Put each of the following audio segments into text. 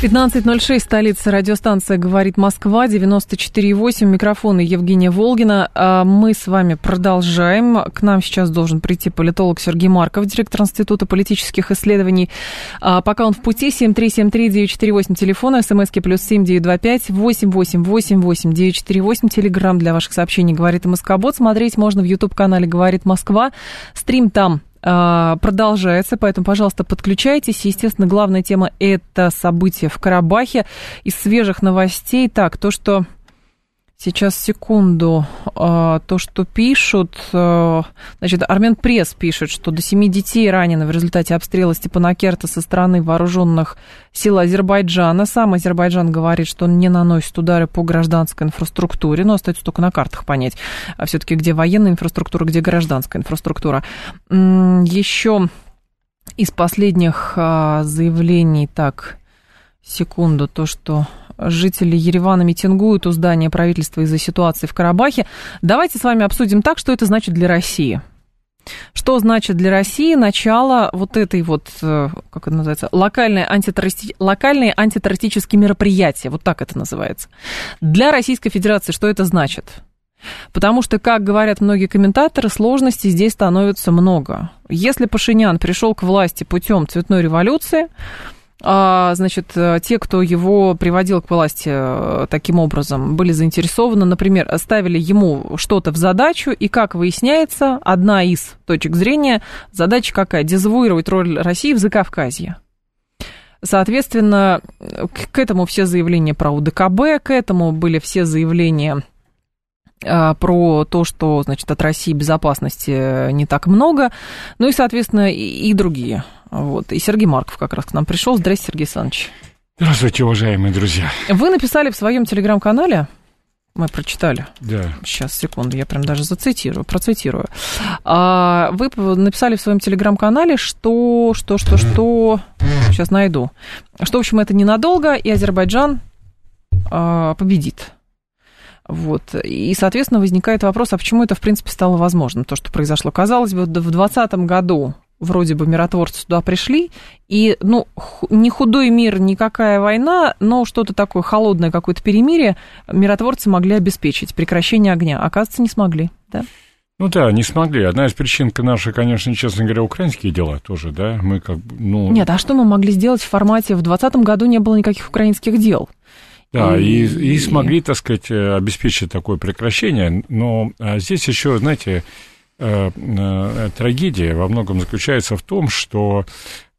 15.06, столица радиостанция «Говорит Москва», 94.8, микрофон Евгения Волгина. А мы с вами продолжаем. К нам сейчас должен прийти политолог Сергей Марков, директор Института политических исследований. А пока он в пути, 7373948, телефон, смски плюс 7925 888 948, телеграмм для ваших сообщений «Говорит Москобот». Смотреть можно в YouTube-канале «Говорит Москва». Стрим там продолжается, поэтому, пожалуйста, подключайтесь. Естественно, главная тема – это события в Карабахе. Из свежих новостей, так, то, что Сейчас, секунду. А, то, что пишут, а, значит, Армен Пресс пишет, что до семи детей ранено в результате обстрела Степанакерта со стороны вооруженных сил Азербайджана. Сам Азербайджан говорит, что он не наносит удары по гражданской инфраструктуре, но остается только на картах понять, а все-таки где военная инфраструктура, где гражданская инфраструктура. Еще из последних заявлений, так, секунду, то, что жители Еревана митингуют у здания правительства из-за ситуации в Карабахе. Давайте с вами обсудим так, что это значит для России. Что значит для России начало вот этой вот, э, как это называется, локальные, антитеррористи... локальные антитеррористические мероприятия, вот так это называется. Для Российской Федерации что это значит? Потому что, как говорят многие комментаторы, сложностей здесь становится много. Если Пашинян пришел к власти путем цветной революции, значит, э, те, кто его приводил к власти э, таким образом, были заинтересованы, например, ставили ему что-то в задачу, и, как выясняется, одна из точек зрения, задача какая? Дезавуировать роль России в Закавказье. Соответственно, к этому все заявления про УДКБ, к этому были все заявления э, про то, что, значит, от России безопасности не так много, ну и, соответственно, и, и другие вот. И Сергей Марков как раз к нам пришел. Здрасте, Сергей Александрович. Здравствуйте, уважаемые друзья. Вы написали в своем телеграм-канале, мы прочитали. Да. Сейчас, секунду, я прям даже зацитирую, процитирую. А, вы написали в своем телеграм-канале, что, что, что, что, сейчас найду, что, в общем, это ненадолго, и Азербайджан а, победит. Вот. И, соответственно, возникает вопрос, а почему это, в принципе, стало возможным, то, что произошло. Казалось бы, в 2020 году вроде бы миротворцы туда пришли, и, ну, не худой мир, никакая война, но что-то такое холодное, какое-то перемирие миротворцы могли обеспечить, прекращение огня. Оказывается, не смогли, да? Ну да, не смогли. Одна из причин наши, конечно, честно говоря, украинские дела тоже, да, мы как бы, ну... Нет, а что мы могли сделать в формате, в 2020 году не было никаких украинских дел? Да, и, и, и смогли, так сказать, обеспечить такое прекращение, но а здесь еще, знаете, Э, э, трагедия во многом заключается в том, что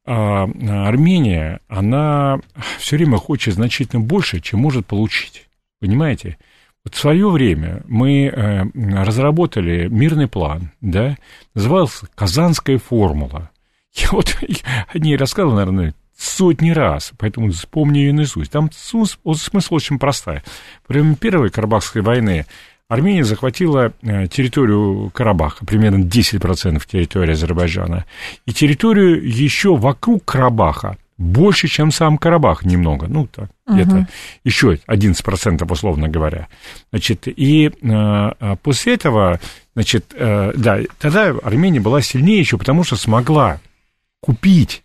а, Армения, она все время хочет значительно больше, чем может получить. Понимаете? Вот в свое время мы э, разработали мирный план, да, назывался «Казанская формула». Я вот о ней рассказывал, наверное, сотни раз, поэтому вспомни ее наизусть. Там смысл очень простой. Во время Первой Карабахской войны Армения захватила э, территорию Карабаха, примерно 10% территории Азербайджана, и территорию еще вокруг Карабаха, больше, чем сам Карабах немного, ну, так, uh-huh. где-то еще 11%, условно говоря. Значит, и э, после этого, значит, э, да, тогда Армения была сильнее еще, потому что смогла купить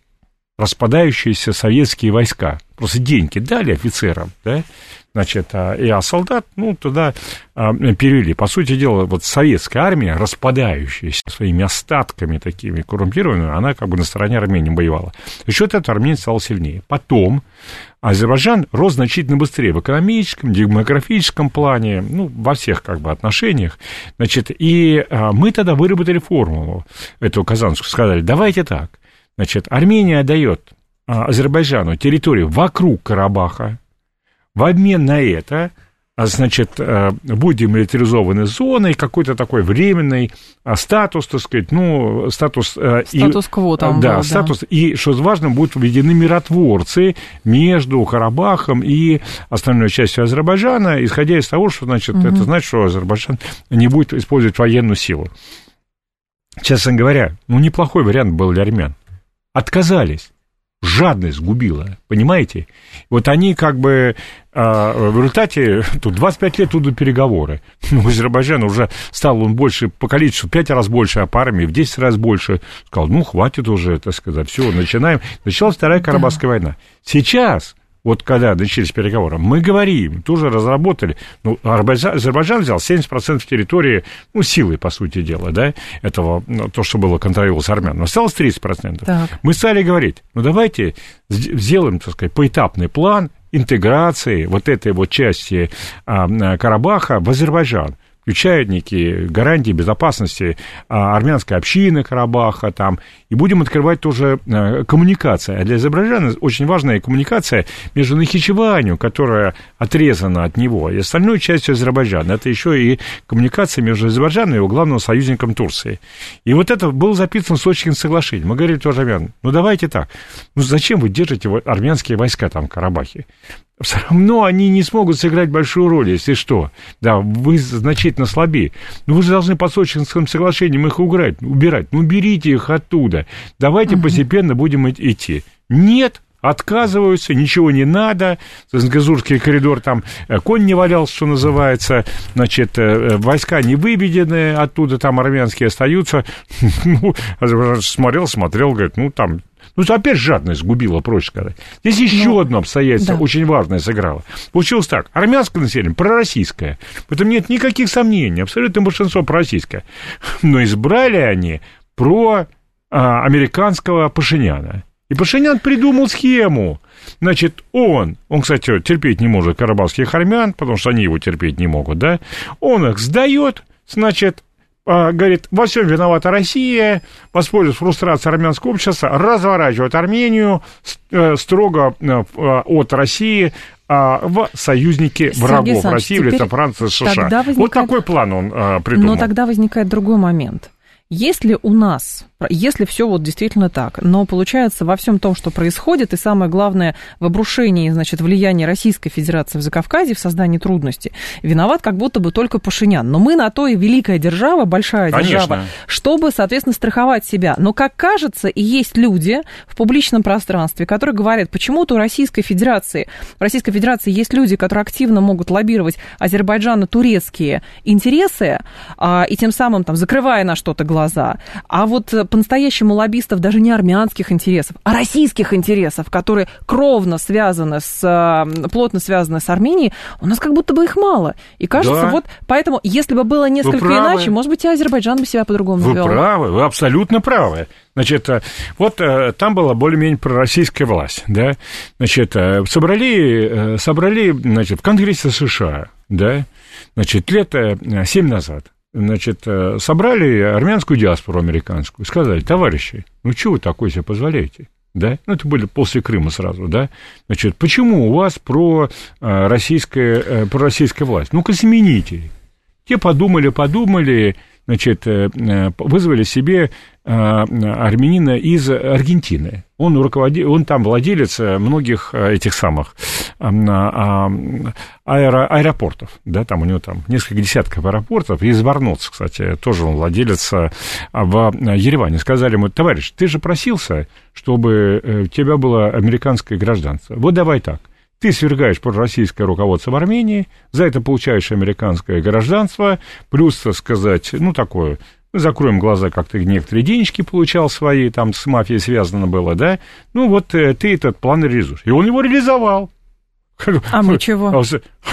распадающиеся советские войска. Просто деньги дали офицерам, да, значит, а, и, а солдат, ну, туда а, перевели. По сути дела, вот советская армия, распадающаяся своими остатками такими коррумпированными, она как бы на стороне Армении воевала. За счет этого Армения стала сильнее. Потом Азербайджан рос значительно быстрее в экономическом, демографическом плане, ну, во всех как бы отношениях. Значит, и а, мы тогда выработали формулу эту казанскую, сказали, давайте так, значит, Армения дает а, Азербайджану территорию вокруг Карабаха, в обмен на это а, значит, э, будет демилитаризованной зоной, какой-то такой временный а, статус, так сказать, ну, статус... Э, Статус-кво там Да, был, статус, да. и, что важно, будут введены миротворцы между Карабахом и остальной частью Азербайджана, исходя из того, что, значит, угу. это значит, что Азербайджан не будет использовать военную силу. Честно говоря, ну, неплохой вариант был для армян. Отказались жадность губила, понимаете? Вот они как бы а, в результате, тут 25 лет тут переговоры. Ну, Азербайджан уже стал он больше по количеству, 5 раз больше, а по армии в 10 раз больше. Сказал, ну, хватит уже, так сказать, все, начинаем. Началась Вторая Карабахская да. война. Сейчас вот когда начались переговоры, мы говорим, тоже разработали, ну, Азербайджан взял 70% территории, ну, силой, по сути дела, да, этого, ну, то, что было контролировалось армян, осталось 30%. Так. Мы стали говорить, ну, давайте сделаем, так сказать, поэтапный план интеграции вот этой вот части а, Карабаха в Азербайджан включая некие гарантии безопасности а, армянской общины Карабаха там, и будем открывать тоже а, коммуникация. А для Азербайджана очень важная коммуникация между Нахичеванью, которая отрезана от него, и остальной частью Азербайджана. Это еще и коммуникация между Азербайджаном и его главным союзником Турции. И вот это было записано в Сочинском соглашении. Мы говорили тоже армянам, ну давайте так, ну зачем вы держите армянские войска там в Карабахе? Все равно они не смогут сыграть большую роль, если что. Да, вы значительно слабее. Но вы же должны по Сочинским соглашениям их убирать. убирать. Ну, берите их оттуда. Давайте угу. постепенно будем идти. Нет, отказываются, ничего не надо, Газурский коридор, там э, конь не валялся, что называется, значит, э, войска не выведены, оттуда там армянские остаются. Ну, смотрел, смотрел, говорит, ну, там ну, опять жадность губила, проще сказать. Здесь еще Но... одно обстоятельство да. очень важное сыграло. Получилось так. Армянское население пророссийское. В этом нет никаких сомнений. Абсолютно большинство пророссийское. Но избрали они про а, американского Пашиняна. И Пашинян придумал схему. Значит, он, он, кстати, терпеть не может карабахских армян, потому что они его терпеть не могут, да, он их сдает, значит, говорит, во всем виновата Россия, воспользуясь фрустрацией армянского общества, разворачивает Армению э, строго э, от России а, в союзники врагов России, это Франция, США. Возникает... Вот такой план он а, придумал. Но тогда возникает другой момент. Если у нас если все вот действительно так. Но получается во всем том, что происходит, и самое главное в обрушении, значит, влияния Российской Федерации в Закавказье, в создании трудностей, виноват как будто бы только Пашинян. Но мы на то и великая держава, большая Конечно. держава, чтобы, соответственно, страховать себя. Но, как кажется, и есть люди в публичном пространстве, которые говорят, почему-то у Российской Федерации, в Российской Федерации есть люди, которые активно могут лоббировать Азербайджана-турецкие интересы, а, и тем самым там закрывая на что-то глаза. А вот по-настоящему лоббистов даже не армянских интересов, а российских интересов, которые кровно связаны с, э, плотно связаны с Арменией, у нас как будто бы их мало. И кажется, да. вот поэтому, если бы было несколько иначе, может быть, и Азербайджан бы себя по-другому вел. Вы правы, вы абсолютно правы. Значит, э, вот э, там была более-менее пророссийская власть, да, значит, собрали, собрали, значит, в Конгрессе США, да, значит, лет семь назад, значит, э, собрали армянскую диаспору американскую, сказали, товарищи, ну чего вы такое себе позволяете? Да? Ну, это были после Крыма сразу, да? Значит, почему у вас про э, российская, э, про российская власть? Ну-ка, замените. Те подумали, подумали, значит, вызвали себе армянина из Аргентины. Он, руководил, он там владелец многих этих самых аэро, аэропортов, да, там у него там несколько десятков аэропортов, из Варноц, кстати, тоже он владелец а, в Ереване. Сказали ему, товарищ, ты же просился, чтобы э, у тебя было американское гражданство. Вот давай так, ты свергаешь пророссийское руководство в Армении, за это получаешь американское гражданство, плюс, так сказать, ну, такое, закроем глаза, как ты некоторые денежки получал свои, там с мафией связано было, да, ну, вот э, ты этот план реализуешь. И он его реализовал. А мы чего? А,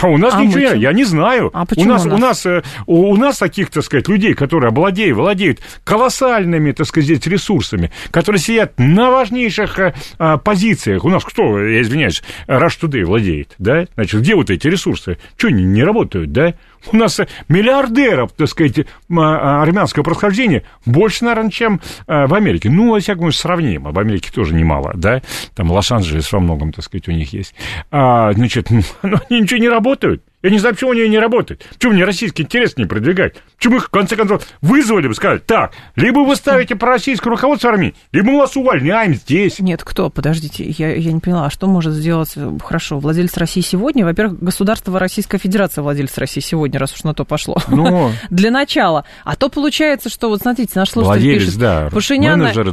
а у нас а ничего, нет, я не знаю. А почему у нас, у нас? У нас, э, у, нас таких, так сказать, людей, которые обладают, владеют колоссальными, так сказать, ресурсами, которые сидят на важнейших а, а позициях. У нас кто, я извиняюсь, Rush Today владеет, да? Значит, где вот эти ресурсы? Что, не, не работают, да? У нас миллиардеров, так сказать, а, армянского происхождения больше, наверное, чем в Америке. Ну, во всяком случае, сравнимо. В Америке тоже немало, да? Там Лос-Анджелес во многом, так сказать, у них есть. А, значит, ну, они ничего не работают. Я не знаю, почему у нее не работает. Почему мне российский интерес не продвигать? Почему их, в конце концов, вызвали бы, сказали, так, либо вы ставите пророссийское руководство армии, либо мы вас увольняем здесь. Нет, кто? Подождите, я, я не поняла, а что может сделать, э, хорошо, владелец России сегодня? Во-первых, государство Российская Федерация владелец России сегодня, раз уж на то пошло. Ну, Для начала. А то получается, что, вот смотрите, наш слушатель Владелец, пишет, да,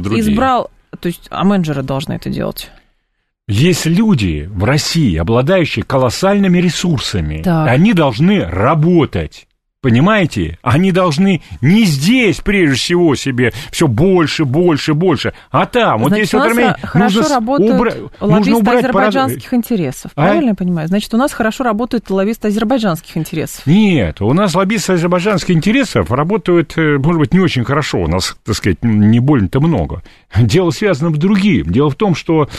другие. избрал, то есть, а менеджеры должны это делать. Есть люди в России, обладающие колоссальными ресурсами. Так. Они должны работать. Понимаете? Они должны не здесь, прежде всего, себе все больше, больше, больше, а там. вот Значит, здесь у вот нас Армения, хорошо нужно работают убра- нужно лоббисты убрать азербайджанских интересов. А? Правильно я понимаю? Значит, у нас хорошо работают лоббисты азербайджанских интересов. Нет, у нас лоббисты азербайджанских интересов работают, э, может быть, не очень хорошо, у нас, так сказать, не больно-то много. Дело связано в другим. Дело в том, что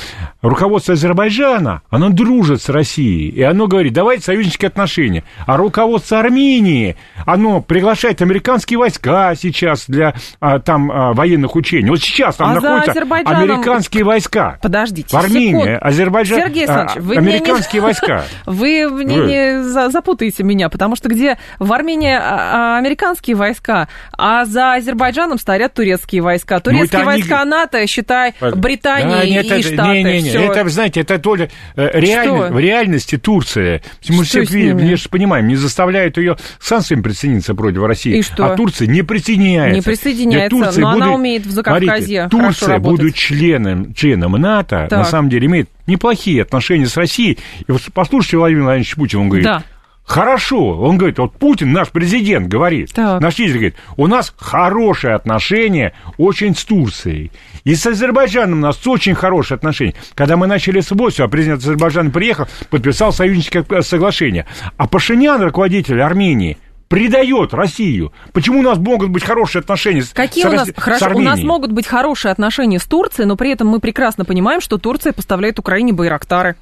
руководство Азербайджана, оно дружит с Россией, и оно говорит, давайте союзнические отношения. А руководство Армении, оно приглашает американские войска сейчас для а, там а, военных учений. Вот сейчас там А находятся Азербайджаном- американские войска. Подождите, В Армении, секунду. Азербайджан, Сергей а, Александрович, вы меня не- американские войска. Вы мне Вы. не за- запутаете меня, потому что где в Армении а, а, американские войска, а за Азербайджаном стоят турецкие войска. Турецкие Ну, это они- войска НАТО, считай, Британия Да, нет, и это, Штаты. Не, не, не, это, знаете, это то ли э, реально, в реальности Турция. Мы Что все мы же понимаем, не заставляют ее к санкциям присоединиться против России. И что? А Турция не присоединяется. Не присоединяется, Нет, Турция но она будучи- умеет в Закавказье Смотрите, Турция, будучи членом, членом НАТО, на Так. самом деле имеет неплохие отношения с Россией. И вот послушайте Владимир Владимирович Путин, он говорит, Да. Хорошо, он говорит, вот Путин, наш президент, говорит, Так. наш лидер говорит, у нас хорошие отношения очень с Турцией. И с Азербайджаном у нас очень хорошие отношения. Когда мы начали с ВОСью, а президент Азербайджана приехал, подписал союзническое соглашение. А Пашинян, руководитель Армении, предает Россию. Почему у нас могут быть хорошие отношения с, Какие с у нас с хорошо, у нас Арменией? могут быть хорошие отношения с Турцией, но при этом мы прекрасно понимаем, что Турция поставляет Украине байрактары.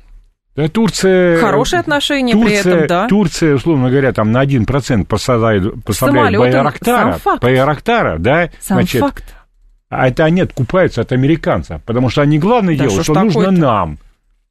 Турция... Хорошие отношения при Турция, этом, да. Турция, условно говоря, там на 1% поставляет, поставляет Байрактара, сам факт. Байрактара, да, Сам значит, факт. а это они откупаются от американцев, потому что они главное Да делают, что что, нужно нам.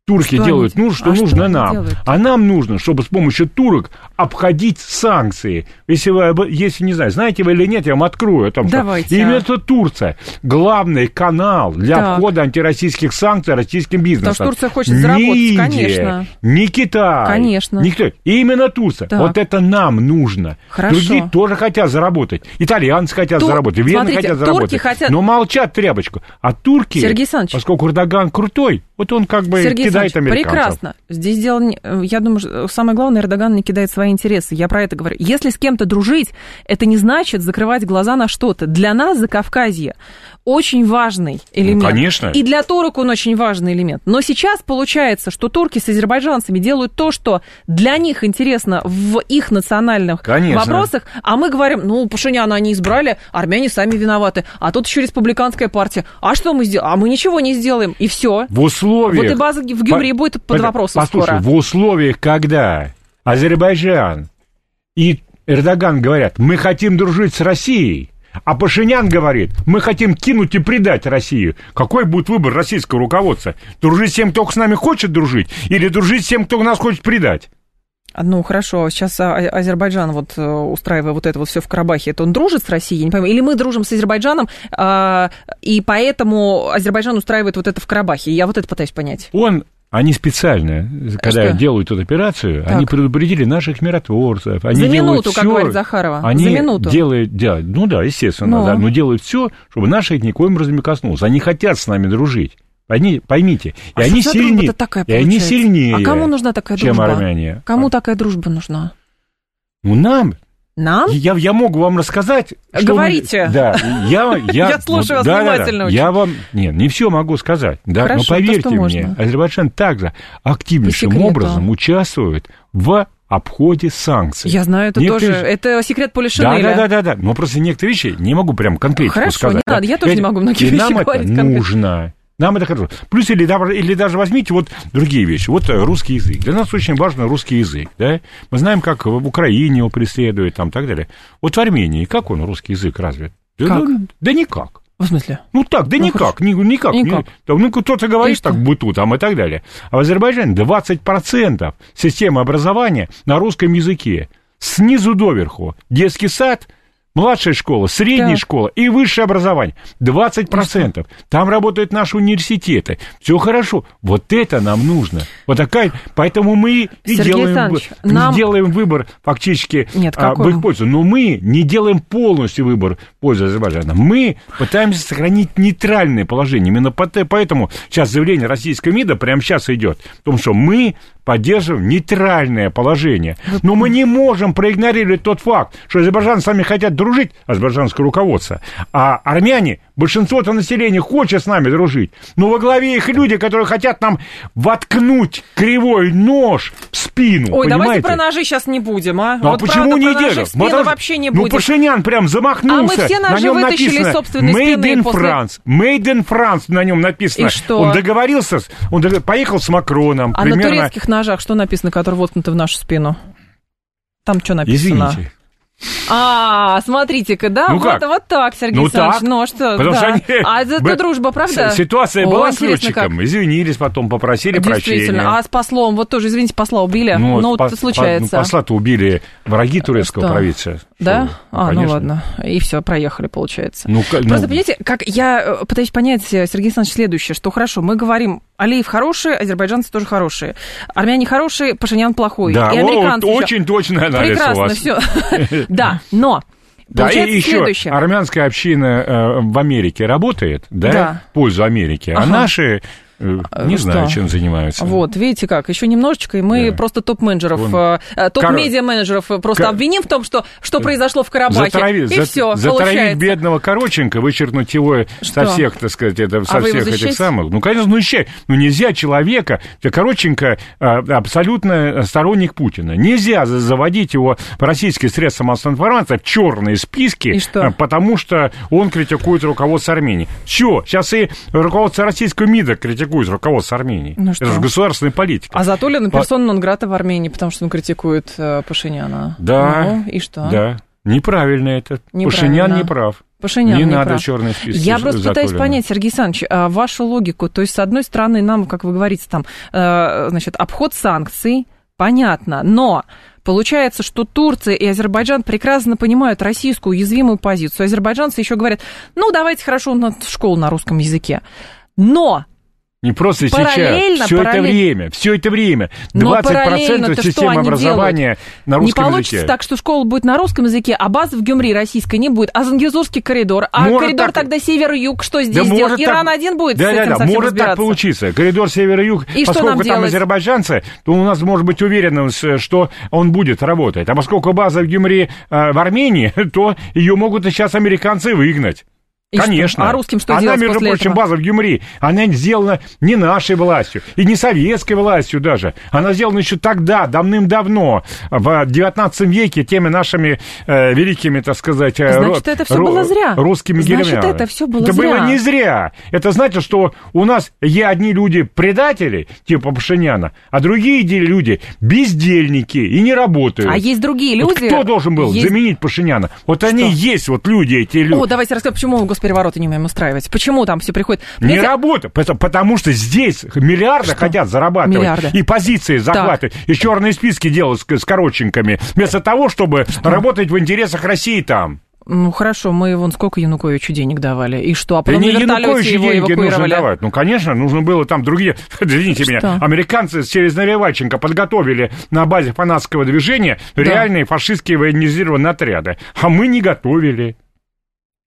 Турки Что делают, они- ну, что а что нужно они нам. делают? А нам нужно, чтобы с помощью турок обходить санкции. Если вы, если не знаю, знаете вы или нет, я вам открою. О том, что Давайте, именно а. это Турция. Главный канал для Так. входа антироссийских санкций российским бизнесом. Потому что Турция хочет Не заработать, Индия, конечно. Не Китай. Конечно. Никто. Именно Турция. Так. Вот это нам нужно. Хорошо. Другие тоже хотят заработать. Итальянцы хотят Тур- заработать. Вены хотят заработать. хотят- Но молчат тряпочку. А турки, Сергей Александрович. поскольку Эрдоган крутой, вот он как бы Сергей кидает американцев. прекрасно. Здесь дело, я думаю, что самое главное, Эрдоган не кидает свои интересы. Я про это говорю. Если с кем-то дружить, это не значит закрывать глаза на что-то. Для нас Закавказье очень важный элемент. Ну, конечно. И для турок он очень важный элемент. Но сейчас получается, что турки с азербайджанцами делают то, что для них интересно в их национальных Конечно. вопросах, а мы говорим, ну, Пашиняна они избрали, армяне сами виноваты, а тут еще республиканская партия. А что мы сделаем? А мы ничего не сделаем, и все. В условиях... Вот и база в Гюмри По- будет под под- вопросом Послушай, скоро. в условиях, когда Азербайджан и Эрдоган говорят, мы хотим дружить с Россией, а Пашинян говорит, мы хотим кинуть и предать Россию. Какой будет выбор российского руководства? Дружить с тем, кто с нами хочет дружить, или дружить с тем, кто нас хочет предать? А, Ну, хорошо, сейчас а, а- Азербайджан, вот э, устраивая вот это вот все в Карабахе, это он дружит с Россией, я не понимаю, или мы дружим с Азербайджаном, а, и поэтому Азербайджан устраивает вот это в Карабахе, я вот это пытаюсь понять. Он, они специально, когда Что? делают эту операцию, Так. они предупредили наших миротворцев. Они За делают минуту, как всё- говорит Захарова, Они за минуту. делают, делают, ну да, естественно, Ну. да, но делают все, чтобы наши никоим разом не коснулось. Они хотят с нами дружить. Они, поймите, А и они сильнее, такая и они получается? сильнее, А кому нужна такая чем дружба? армяне. Кому такая дружба нужна? Ну, нам, Нам? я, я могу вам рассказать. Говорите. да, я, я, Я слушаю вас да, да, да. внимательно очень. Я вам, нет, не все могу сказать, да, Хорошо, но то, поверьте что мне, можно. Азербайджан также активнейшим образом участвует в обходе санкций. Я знаю, это Некоторые тоже, же- это секрет Поля Да, да, да, да, да. Но просто некоторые вещи не могу прям конкретику Хорошо, сказать. не да. надо, я тоже не могу многие И вещи нам это говорить конкретно. нужно. Нам это хорошо. Плюс или, даже- или даже возьмите вот другие вещи. Вот э, русский язык. Для нас очень важен русский язык. Да? Мы знаем, как в Украине его преследуют там, так далее. Вот в Армении как он, русский язык, развит? Да, Как? ну, да никак. В смысле? Ну так, да Ну, никак, ни- никак. Никак. ни- там, ну, кто-то говорит И так, быту там и так далее. А в Азербайджане 20% системы образования на русском языке. Снизу доверху. Детский сад, младшая школа, средняя Так. школа и высшее образование. 20%. Там работают наши университеты. Все хорошо. Вот это нам нужно. Вот такая. Поэтому мы и Сергей делаем, нам- делаем выбор фактически Нет, а, в их пользу. Но мы не делаем полностью выбор в пользу Азербайджана. Мы пытаемся сохранить нейтральное положение. Именно поэтому сейчас заявление российского МИДа прямо сейчас идет. В том, что мы поддерживаем нейтральное положение. Но мы не можем проигнорировать тот факт, что азербайджанцы сами хотят дружить, азербайджанское руководство, а армяне, большинство-то населения хочет с нами дружить. Но во главе их люди, которые хотят нам воткнуть кривой нож в спину. Ой, давайте понимаете? про ножи сейчас не будем, а? Ну, а Вот почему правда, не делают? Потому что- вообще не ну, будем. Пашинян прям замахнулся. А мы все на ножи нем вытащили написано собственной Made спины in после- France. Made in France на нем написано. И что? Он договорился, с- он дог- поехал с Макроном. А на примерно... турецких ножах что написано, которые воткнуты в нашу спину? Там что написано? Извините. А, смотрите-ка, да? Ну вот, как? вот так, Сергей Ну Александрович. так. Ну, а что? Потому да. что они- А это Б- дружба, правда? С- Ситуация О, была с интересно, как. летчиком. Извинились, потом попросили прощения. А с послом, вот тоже, извините, посла убили. Ну, вот вот по- это по- случается. ну, посла-то убили враги турецкого Что? правительства. Да? Что? а, ну конечно. ладно. И все, проехали, получается. Ну, ка- ну, Просто, понимаете, как я э, пытаюсь понять, Сергей Александрович, следующее, что хорошо, мы говорим, Алиев хороший, азербайджанцы тоже хорошие. Армяне хорошие, Пашинян плохой. да, и о, американцы ещё. очень точный анализ у Прекрасно, вас. все. Да, но Да, получается и еще следующее. армянская община э, в Америке работает, да, Да. в пользу Америки, а наши не Что? знаю, чем занимаются. Вот, видите как, еще немножечко, и мы Да. просто топ-менеджеров, Вон. э, топ-медиа-менеджеров э, просто Кор- обвиним в том, что, что произошло в Карабахе. Затравить, и за- все, затравить получается. бедного Короченко, вычеркнуть его со Что? всех, так сказать, это, со А всех этих самых. Ну, конечно, ну, ща- ну нельзя человека, Короченко а, абсолютно сторонник Путина. Нельзя за- заводить его в российские средства массовой информации в черные списки, И что? потому что он критикует руководство Армении. Все, сейчас и руководство российского МИДа критикует руководство Армении. Ну что? Это же государственная политика. А Затулин По- персона нон-грата в Армении, потому что он критикует э, Пашиняна. Да. Ну, и что? Да, неправильно это. Неправильно. Пашинян не прав. Пашинян не, не надо прав. черные списки. Я просто пытаюсь понять, Сергей Александрович, а, вашу логику. То есть, с одной стороны, нам, как вы говорите, там, э, значит, обход санкций, понятно, но получается, что Турция и Азербайджан прекрасно понимают российскую уязвимую позицию. Азербайджанцы еще говорят, ну, давайте хорошо на школу на русском языке. Но Не просто Параллельно, сейчас, все это время, все это время. Но 20% параллельно-то что системы образования на не русском получится языке. так, что школа будет на русском языке, а база в Гюмри российской не будет, а Зангезурский коридор, а Может коридор так- тогда север-юг, что здесь Да делать? может Иран так- один будет да, с да, этим да, совсем может так получиться. Коридор север-юг, И что поскольку там делать? азербайджанцы, то у нас может быть уверенность, что он будет работать. А поскольку база в Гюмри э, в Армении, то ее могут сейчас американцы выгнать. И что? Конечно. А русским что Она, делать между после прочим, этого? база в Гюмри, она сделана не нашей властью, и не советской властью даже. Она сделана еще тогда, давным-давно, в 19 веке, теми нашими э, великими, так сказать, э, Значит, ро- это всё ро- было зря. русскими Значит, героями. это всё было Это зря. было не зря. Это значит, что у нас есть одни люди предатели, типа Пашиняна, а другие люди бездельники и не работают. А есть другие Вот люди... кто должен был есть- заменить Пашиняна? Вот они и есть вот люди, эти люди. О, давайте расскажем, почему госперевороты не умеем устраивать. Почему там все приходит... Не Понимаете, работа, потому, что здесь миллиарды хотят зарабатывать Миллиарды. и позиции захватывать, и черные списки делать с, с коротченьками, вместо того, чтобы работать в интересах России там. Ну, хорошо, мы вон сколько Януковичу денег давали. И что? А Да потом не на вертолете Януковичу его деньги нужно давать. Ну, конечно, нужно было там другие... Извините Что? меня, американцы через Наливайченко подготовили на базе фанатского движения реальные фашистские военизированные отряды. А мы не готовили.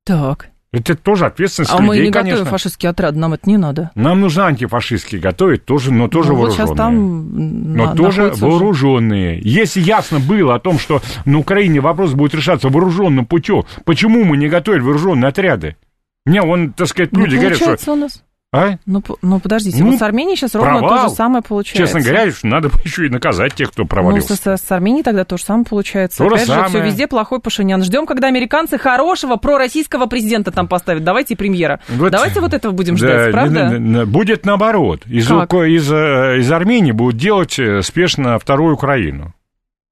Так. Это тоже ответственность А мы людей, не конечно. готовим фашистские отряды, нам это не надо. Нам нужно антифашистские готовить, тоже, но тоже Ну, вот вооруженные. сейчас там Но на- тоже находится уже. вооруженные. Если ясно было о том, что на Украине вопрос будет решаться вооруженным путем, почему мы не готовили вооруженные отряды? Мне вон, так сказать, Ну, люди говорят, что... у нас. А? Ну, ну подождите, Ну, вот с Арменией сейчас ровно провал. то же самое получается. Честно говоря, надо бы еще и наказать тех, кто Ну, провалился. с, с- с Арменией тогда то же самое получается. То Опять же, все самое. везде плохой Пашинян. Ждем, когда американцы хорошего пророссийского президента там поставят. Давайте и премьера. Вот- Давайте вот этого будем Да, ждать, правда? не- не- Будет наоборот. Из, Как? Из, э, из Армении будут делать э, спешно вторую Украину.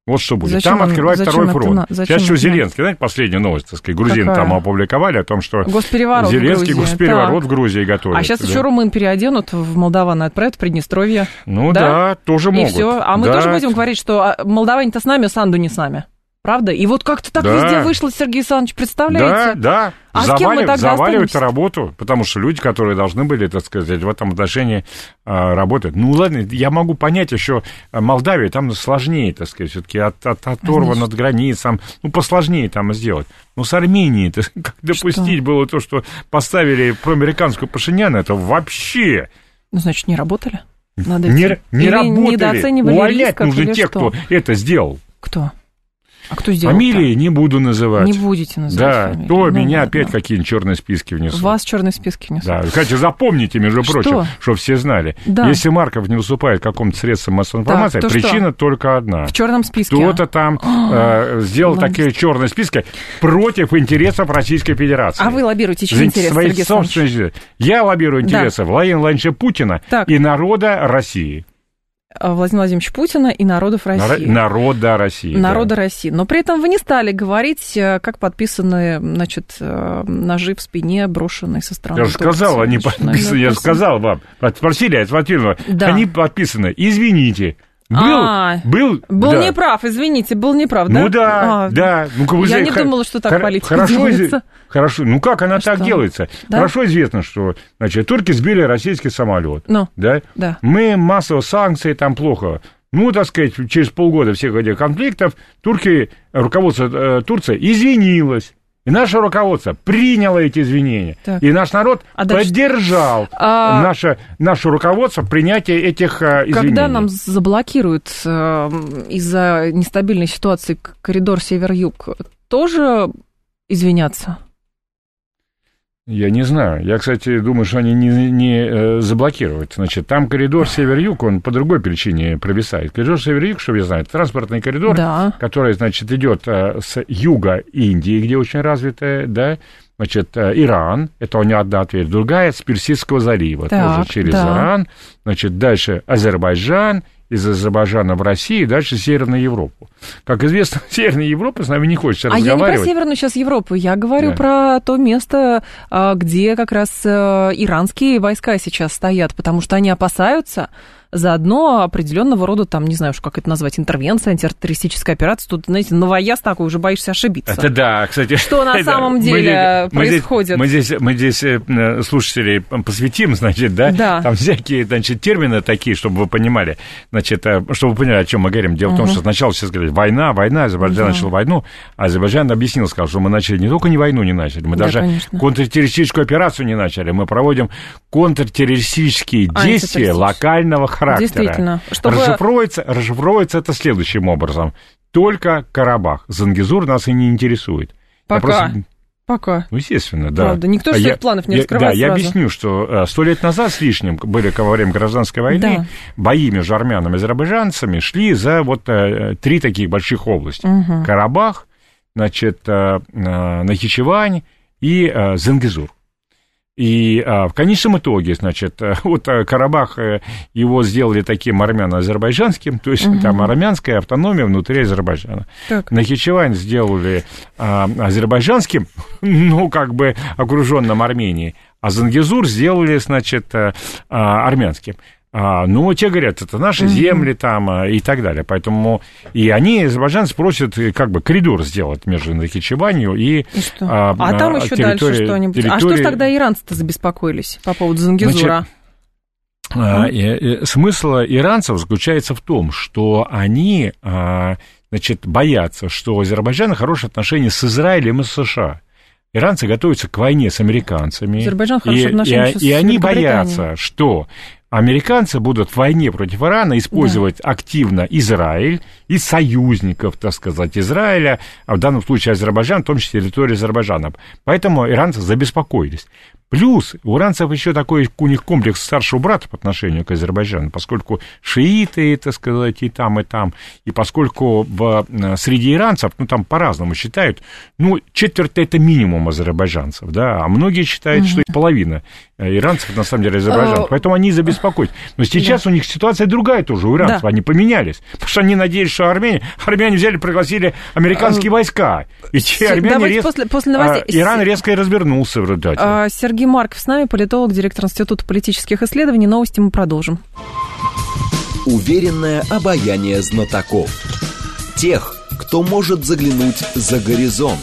Вот что будет. Зачем там он- открывать зачем второй это фронт. зачем Сейчас еще это Зеленский, знаете, последняя новость, так сказать, грузины Какая? там опубликовали о том, что Госпереворот в Зеленский Грузии, госпереворот так. в Грузии готовит. А сейчас да. еще румын переоденут в Молдаван и отправят в Приднестровье. Ну Да? да, тоже И могут. все. А мы Да. тоже будем говорить, что а, молдаване-то с нами, Санду не с нами. Правда? И вот как-то так Да. везде вышло, Сергей Александрович, Да, представляете? да. А с кем мы тогда заваливают останемся? работу, потому что люди, которые должны были, так сказать, в этом отношении а, работать. Ну ладно, я могу понять еще а, Молдавию, там сложнее, так сказать, все-таки от, от, оторван от границ, там, ну посложнее там сделать. Но с Арменией это как допустить было то, что поставили проамериканскую Пашиняна, это вообще Ну, значит, не работали? Надо не, не работали. недооценивали Увольнять рисков, нужно тех, что? кто это сделал. Кто? А кто сделал? Фамилии не буду называть. Не будете называть Да, фамилии. то Ну, меня ладно. опять какие-нибудь черные списки внесут. Вас в черный список несут. Да, кстати, запомните, между Что? прочим, чтобы все знали. Да. Если Марков не выступает каком-то средстве массовой информации, то причина только одна. В черном списке. Кто-то там э, сделал Ладно. такие черные списки против интересов Российской Федерации. А вы лоббируете чьи интересы, свои собственные интересы. Я лоббирую Да. интересы Владимира Владимировича Путина Так. и народа России. А, Владимира Владимировича Путина и народов Наро- России. Народа России. да. Народа России. Но при этом вы не стали говорить, э, как подписаны, значит, э, ножи в спине, брошенные со стороны Я же сказал, они подписаны, я же сказал вам. Спросили, я ответил, Да. они подписаны. Извините. Был, А, был, Был да. неправ, извините, был неправ, да? Ну да, А, да. Ну, как Я не думала, что так политика хорошо, делается. Хорошо, ну как она так Что? делается? Да? Хорошо известно, что, значит, турки сбили российский самолет, Ну, да? да. Мы массово санкции, там плохо. Ну, так сказать, через полгода всех этих конфликтов турки, руководство э, Турции извинилось. И наше руководство приняло эти извинения. Так. И наш народ А дальше? поддержал А- наше, наше руководство в принятии этих э, извинений. Когда нам заблокируют э, из-за нестабильной ситуации коридор север-юг, тоже извиняться? Я не знаю. Я, кстати, думаю, что они не, не э, заблокируют. Значит, там коридор север-юг, он по другой причине провисает. Коридор север-юг, чтобы я знаю, это транспортный коридор, Да. который, значит, идет э, с юга Индии, где очень развитая, да, значит, э, Иран, это у него одна ответ, другая с Персидского залива, Так, тоже через да. Иран, значит, дальше Азербайджан, из Азербайджана в Россию, дальше Северную Европу. Как известно, Северная Европа с нами не хочет А я не про разговаривать. Северную сейчас Европу, я говорю Да. про то место, а, где как раз э, иранские войска сейчас стоят, потому что они опасаются заодно определенного рода, там, не знаю уж, как это назвать, интервенция, антитеррористическая операция. Тут, знаете, новояз такой, уже боишься ошибиться. Это да, кстати. Что на самом мы деле здесь- мы здесь- происходит? Мы здесь, мы здесь э, слушателей посвятим, значит, да? Да. Там всякие, значит, термины такие, чтобы вы понимали, значит, э, чтобы вы понимали, о чем мы говорим. Дело в том, что сначала сейчас говорили война, война, Азербайджан Да. начал войну, а Азербайджан объяснил, сказал, что мы начали не только не войну не начали, мы Да, даже конечно. контртеррористическую операцию не начали, мы проводим контртеррористические действия локального характера. Действительно. Чтобы- Расшифровывается, расшифровывается это следующим образом. Только Карабах. Зангизур нас и не интересует. Я Пока. просто- Пока. ну, естественно, да. Правда, никто же А своих я- планов не я- раскрывает Да, я сразу. объясню, что э, сто лет назад с лишним были во время гражданской войны, Да. бои между армянами и азербайджанцами шли за вот э, три таких больших области. Мгм. Карабах, значит, э, э, Нахичевань и э, Зангизур. И э, в конечном итоге, значит, э, вот э, Карабах, э, его сделали таким армяно-азербайджанским, то есть Мгм. там армянская автономия внутри Азербайджана. Так. Нахичевань сделали а, азербайджанским, ну, как бы окруженным Арменией, а Зангизур сделали, значит, а, а, армянским. А, ну, те говорят, это наши земли там а, и так далее. Поэтому и они, азербайджанцы, просят э, как бы коридор сделать между Нахичеванью и... И что? а, А, там а, еще территория- дальше что-нибудь. А что ж тогда иранцы-то забеспокоились по поводу Зангизура? И, э, Смысл иранцев заключается в том, что они, значит, боятся, что у Азербайджана хорошие отношения с Израилем и с США. Иранцы готовятся к войне с американцами. Азербайджан хорошие и, отношения и, и с они боятся, что американцы будут в войне против Ирана использовать активно Израиль и союзников, так сказать, Израиля, а в данном случае Азербайджан, в том числе территорию Азербайджана. Поэтому иранцы забеспокоились. Плюс у иранцев еще такой у них комплекс старшего брата по отношению к Азербайджану, поскольку шииты, так сказать, и там, и там, и поскольку в, э, среди иранцев, ну, там по-разному считают, ну, четверть это минимум азербайджанцев, да, а многие считают, угу. что и половина э, иранцев, на самом деле, азербайджанцев, а, поэтому они забеспокоят. Но сейчас да. у них ситуация другая тоже, у иранцев, да. они поменялись, потому что они надеялись, что армяне, армяне взяли, пригласили американские а, войска, и те армяне рез... после, после новостей... Иран резко и развернулся в результате. А, Сергей Марков с нами, политолог, директор Института политических исследований. Новости мы продолжим. Уверенное обаяние знатоков. Тех, кто может заглянуть за горизонт.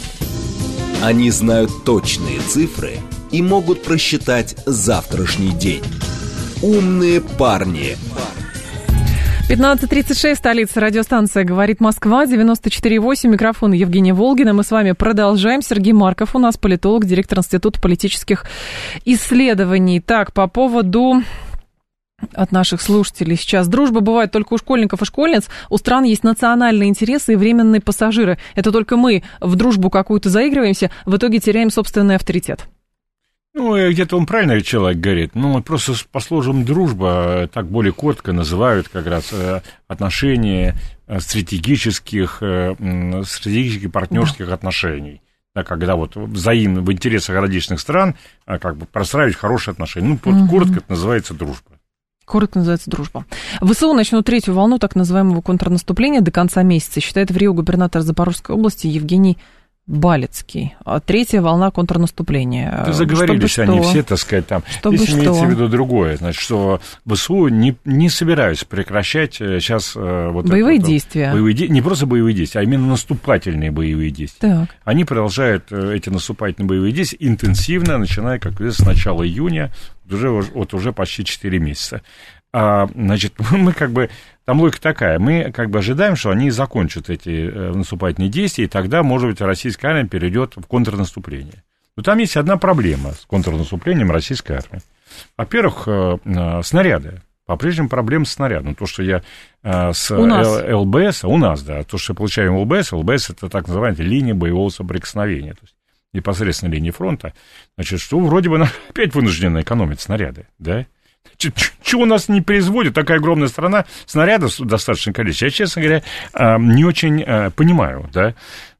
Они знают точные цифры и могут просчитать завтрашний день. Умные парни. 15.36, столица радиостанция «Говорит Москва», 94.8, микрофон Евгения Волгина. Мы с вами продолжаем. Сергей Марков у нас политолог, директор Института политических исследований. Так, по поводу от наших слушателей сейчас. Дружба бывает только у школьников и школьниц. У стран есть национальные интересы и временные пассажиры. Это только мы в дружбу какую-то заигрываемся, в итоге теряем собственный авторитет. Ну, где-то он правильно человек говорит. Ну, просто по сложам дружба, э, так более коротко называют как раз э, отношения э, стратегических, стратегических партнерских да. отношений. Да, когда вот взаимно в интересах различных стран как бы простраивать хорошие отношения. Ну, угу. коротко это называется дружба. Коротко называется дружба. ВСУ начнут третью волну так называемого контрнаступления до конца месяца, считает в Рио губернатор Запорожской области Евгений Балецкий. А третья волна контрнаступления. Да заговорились Чтобы они что? все, так сказать, там. Чтобы Здесь что? имеется в виду другое. Значит, что ВСУ не, не собираются прекращать сейчас э, вот боевые это, действия. Боевые, не просто боевые действия, а именно наступательные боевые действия. Так. Они продолжают э, эти наступательные боевые действия интенсивно, начиная, как известно, с начала июня, уже, вот уже почти 4 месяца. А, значит, мы как бы там логика такая. Мы как бы ожидаем, что они закончат эти э, наступательные действия, и тогда, может быть, российская армия перейдет в контрнаступление. Но там есть одна проблема с контрнаступлением российской армии. Во-первых, э, э, снаряды. По-прежнему проблема с снарядом. То, что я с у. ЛБС, у нас, да, то, что я получаю ЛБС, ЛБС это так называемая линия боевого соприкосновения, то есть непосредственно линии фронта, значит, что вроде бы опять вынуждены экономить снаряды, да, чего нас не производит такая огромная страна, снарядов достаточное количество. Я, честно говоря, а, не очень а, понимаю, да.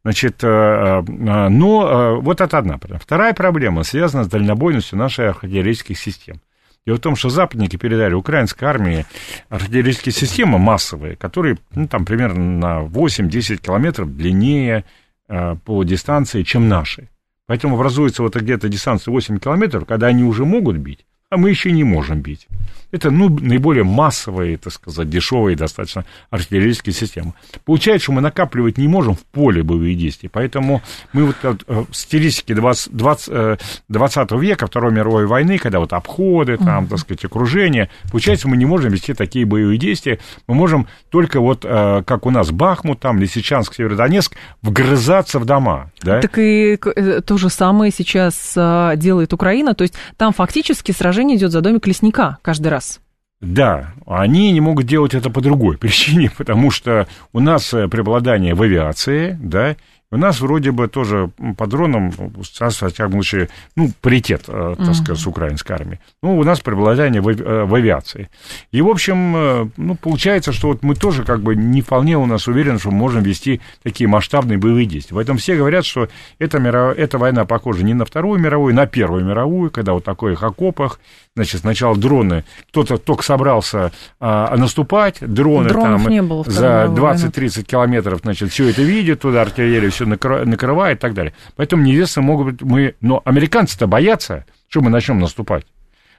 Значит, а, но вот это одна проблема. Вторая проблема связана с дальнобойностью нашей артиллерийских систем. Дело в том, что западники передали украинской армии артиллерийские системы массовые, которые, ну, там, примерно на 8-10 километров длиннее по дистанции, чем наши. Поэтому образуется вот где-то дистанция 8 километров, когда они уже могут бить, а мы еще не можем бить. Это ну, наиболее массовые, так сказать, дешевые достаточно артиллерийские системы. Получается, что мы накапливать не можем в поле боевые действия, поэтому мы вот э, в стилистике 20, 20, 20 века, Второй мировой войны, когда вот обходы, там, так сказать, окружение, получается, мы не можем вести такие боевые действия, мы можем только вот, э, как у нас Бахмут, там, Лисичанск, Северодонецк, вгрызаться в дома. Да? Так и э, то же самое сейчас делает Украина, то есть там фактически сражение идет за домик лесника каждый раз. Да, они не могут делать это по другой причине, потому что у нас э, преобладание в авиации, да, у нас вроде бы тоже по дронам, сейчас, во всяком случае, ну, паритет, э, так сказать, с украинской армией. Ну, у нас преобладание в, э, в авиации. И, в общем, э, ну, получается, что вот мы тоже как бы не вполне у нас уверены, что мы можем вести такие масштабные боевые действия. Поэтому все говорят, что эта, миров... эта война похожа не на Вторую мировую, на Первую мировую, когда вот таких окопах, значит, сначала дроны, кто-то только собрался а, наступать, дроны Дронов там не было за 20-30 километров, значит, все это видят, туда артиллерию все накрывает и так далее. Поэтому неизвестно, могут быть мы... Но американцы-то боятся, что мы начнем наступать.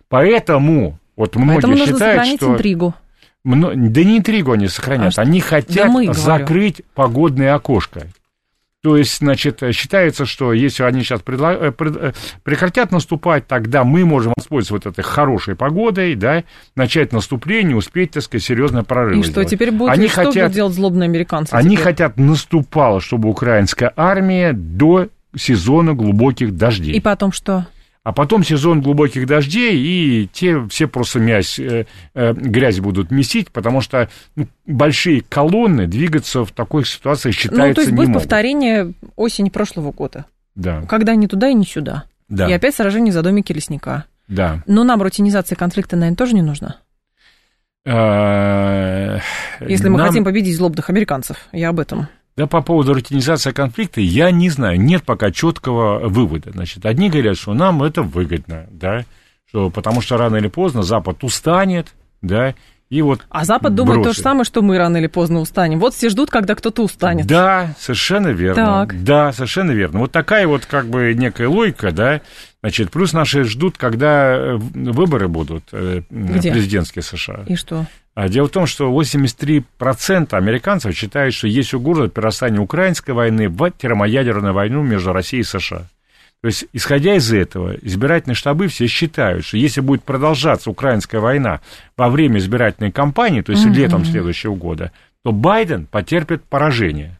Поэтому вот многие Поэтому нужно считают, что... интригу. Да не интригу они сохранят, а они хотят да закрыть говорю. погодное окошко. То есть, значит, считается, что если они сейчас предла... Э, э, прекратят наступать, тогда мы можем воспользоваться вот этой хорошей погодой, да, начать наступление, успеть, так сказать, серьезно прорыв. И что, теперь будут, они что хотят... будут делать злобные американцы? Они теперь? хотят наступала, чтобы украинская армия до сезона глубоких дождей. И потом что? А потом сезон глубоких дождей, и те все просто мясь, э, э, грязь будут месить, потому что ну, большие колонны двигаться в такой ситуации считается Ну, то есть не будет могут. повторение осени прошлого года. Да. Когда ни туда и ни сюда. Да. И опять сражение за домики лесника. Да. Но нам рутинизация конфликта, наверное, тоже не нужна. А, Если мы нам- хотим победить злобных американцев. Я об этом. Да, по поводу рутинизации конфликта, я не знаю, нет пока четкого вывода. Значит, одни говорят, что нам это выгодно, да, что, потому что рано или поздно Запад устанет, да, и вот А Запад думает то бросит. же самое, что мы рано или поздно устанем. Вот все ждут, когда кто-то устанет. Да, совершенно верно. Так. Да, совершенно верно. Вот такая вот как бы некая логика, да. Значит, плюс наши ждут, когда э, выборы будут э, Где? президентские США. И что? А дело в том, что 83% американцев считают, что есть угроза перерастания украинской войны в термоядерную войну между Россией и США. То есть, исходя из этого, избирательные штабы все считают, что если будет продолжаться украинская война во время избирательной кампании, то есть Мгм. летом следующего года, то Байден потерпит поражение.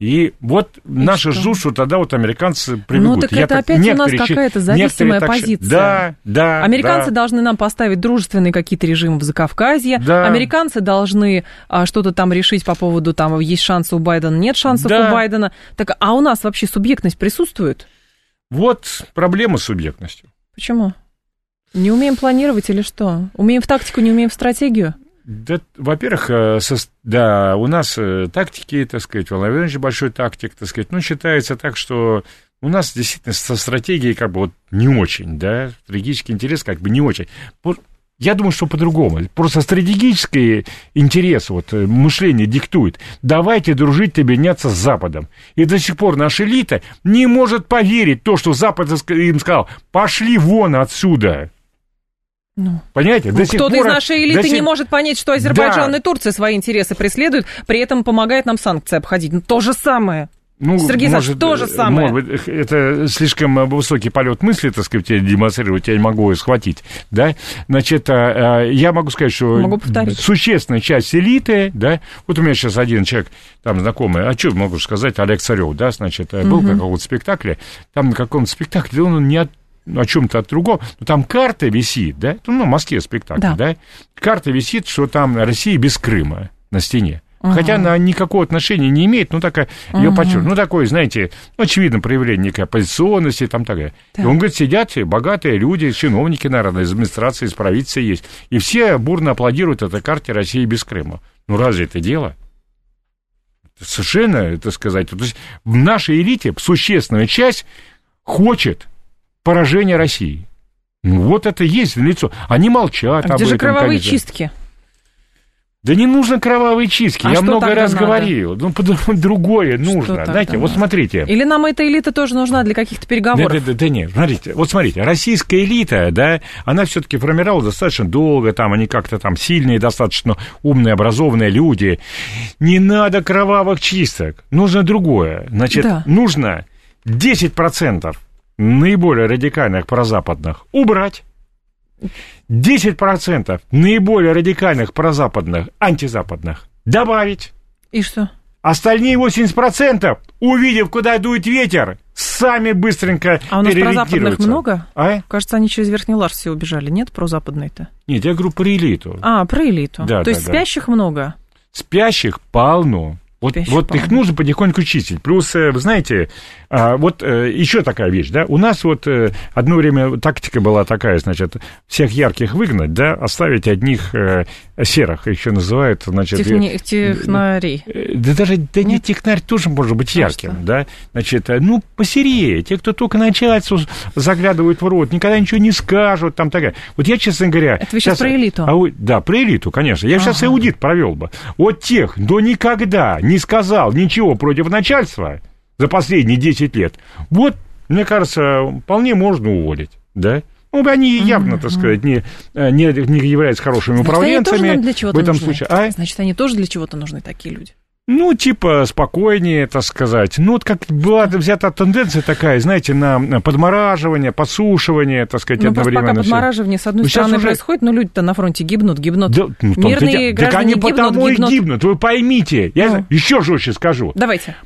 И вот наши что? ждут, что тогда вот американцы прибегут. Ну, так Я это опять у нас какая-то зависимая так позиция. Да, да. Американцы да. должны нам поставить дружественные какие-то режимы в Закавказье. Да. Американцы должны а, что-то там решить по поводу, там, есть шансы у Байдена, нет шансов Да. у Байдена. Так, а у нас вообще субъектность присутствует? Вот проблема с субъектностью. Почему? Не умеем планировать или что? Умеем в тактику, не умеем в стратегию? Да, во-первых, э, да, у нас э, тактики, так сказать, Владимир Владимирович большой тактик, так сказать, ну, считается так, что у нас действительно со стратегией как бы вот не очень, да, стратегический интерес как бы не очень. Я думаю, что по-другому. Просто стратегический интерес, вот, э, мышление диктует. Давайте дружить, объединяться с Западом. И до сих пор наша элита не может поверить то, что Запад им сказал, пошли вон отсюда. Ну, Понимаете? До Ну, кто-то из пор- нашей до элиты сих- не может понять, что Азербайджан Да. и Турция свои интересы преследуют, при этом помогает нам санкции обходить. Ну, то же самое. Ну, Сергей может, то же э, самое. Может быть, это слишком э, высокий полет мысли, так сказать, тебе демонстрировать, я не могу схватить, да? Значит, я могу сказать, что Могу повторить. существенная часть элиты, да, вот у меня сейчас один человек, там, знакомый, а что могу сказать, Олег Царев, да, значит, э, был в каком-то спектакле, там на каком-то спектакле, он не от о чем-то от другого, но там карта висит, да, ну, в Москве спектакль, Да. да, карта висит, что там Россия без Крыма на стене. Ага. Хотя она никакого отношения не имеет, ну, такая, ее Ага. подчеркнут. Ну, такое, знаете, ну, очевидно, проявление некой оппозиционности, там такая. Так. И он говорит, сидят богатые люди, чиновники, наверное, из администрации, из правительства есть. И все бурно аплодируют этой карте России без Крыма. Ну, разве это дело? Совершенно, это сказать. То есть в нашей элите существенная часть хочет поражения России. Ну, вот это есть в лицо. Они молчат А об где же этом, кровавые конечно. чистки? Да не нужно кровавые чистки. А Я что много раз надо? говорил. Ну, другое нужно. тогда Знаете, вот надо? смотрите. Или нам эта элита тоже нужна для каких-то Да, переговоров? да, да, да нет, смотрите, вот смотрите, российская элита, да, она все-таки формировалась достаточно долго, там они как-то там сильные, достаточно умные, образованные люди. Не надо кровавых чисток, нужно другое. Значит, Да. нужно 10% наиболее радикальных прозападных убрать, 10% наиболее радикальных прозападных, антизападных добавить, И что? Остальные 80%, увидев, куда дует ветер, сами быстренько А у нас прозападных много? А? Кажется, они через Верхний Ларс все убежали. Нет прозападной-то? Нет, я говорю про элиту. А, про элиту. Да, То да, есть да. спящих много. Спящих полно. Вот, Спящих вот их нужно потихоньку чистить. Плюс, э, вы знаете, вот э, еще такая вещь, да, у нас вот э, одно время тактика была такая, значит, всех ярких выгнать, да, оставить одних э, серых, еще называют, значит... Техни- Технарей. Э, Да даже да не Нет? технарь тоже может быть А ярким, что? да. Значит, ну, посерее. Те, кто только начальству заглядывают в рот, никогда ничего не скажут, там такая. Вот я, честно говоря... Это вы щас про элиту? ау- да, про элиту, конечно. Я сейчас Ага. аудит провел бы. Вот тех, кто никогда не сказал ничего против начальства за последние 10 лет, вот, мне кажется, вполне можно уволить, да. Ну, они явно, так сказать, не, э, не, не являются хорошими Значит, они тоже управленцами нам для в этом нужны. случае. А? Значит, они тоже для чего-то нужны, такие люди. Ну, типа, спокойнее, так сказать. Ну, вот как была взята тенденция такая, знаете, на подмораживание, подсушивание, так сказать, Ну, пока одновременно. всё. подмораживание с одной Ну, стороны уже- происходит, но люди-то на фронте гибнут, гибнут. Да, ну, Мирные дело. Так граждане они гибнут, потому гибнут. и гибнут, вы поймите. Я Ну. еще жестче скажу. Давайте.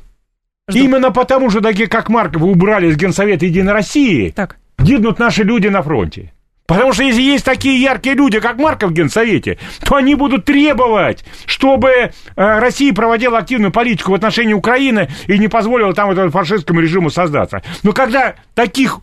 Жду. Именно потому, что такие, как Марков, убрали из Генсовета Единой России, Так, гибнут наши люди на фронте. Потому что если есть такие яркие люди, как Марков в Генсовете, то они будут требовать, чтобы э, Россия проводила активную политику в отношении Украины и не позволила там этому фашистскому режиму создаться. Но когда таких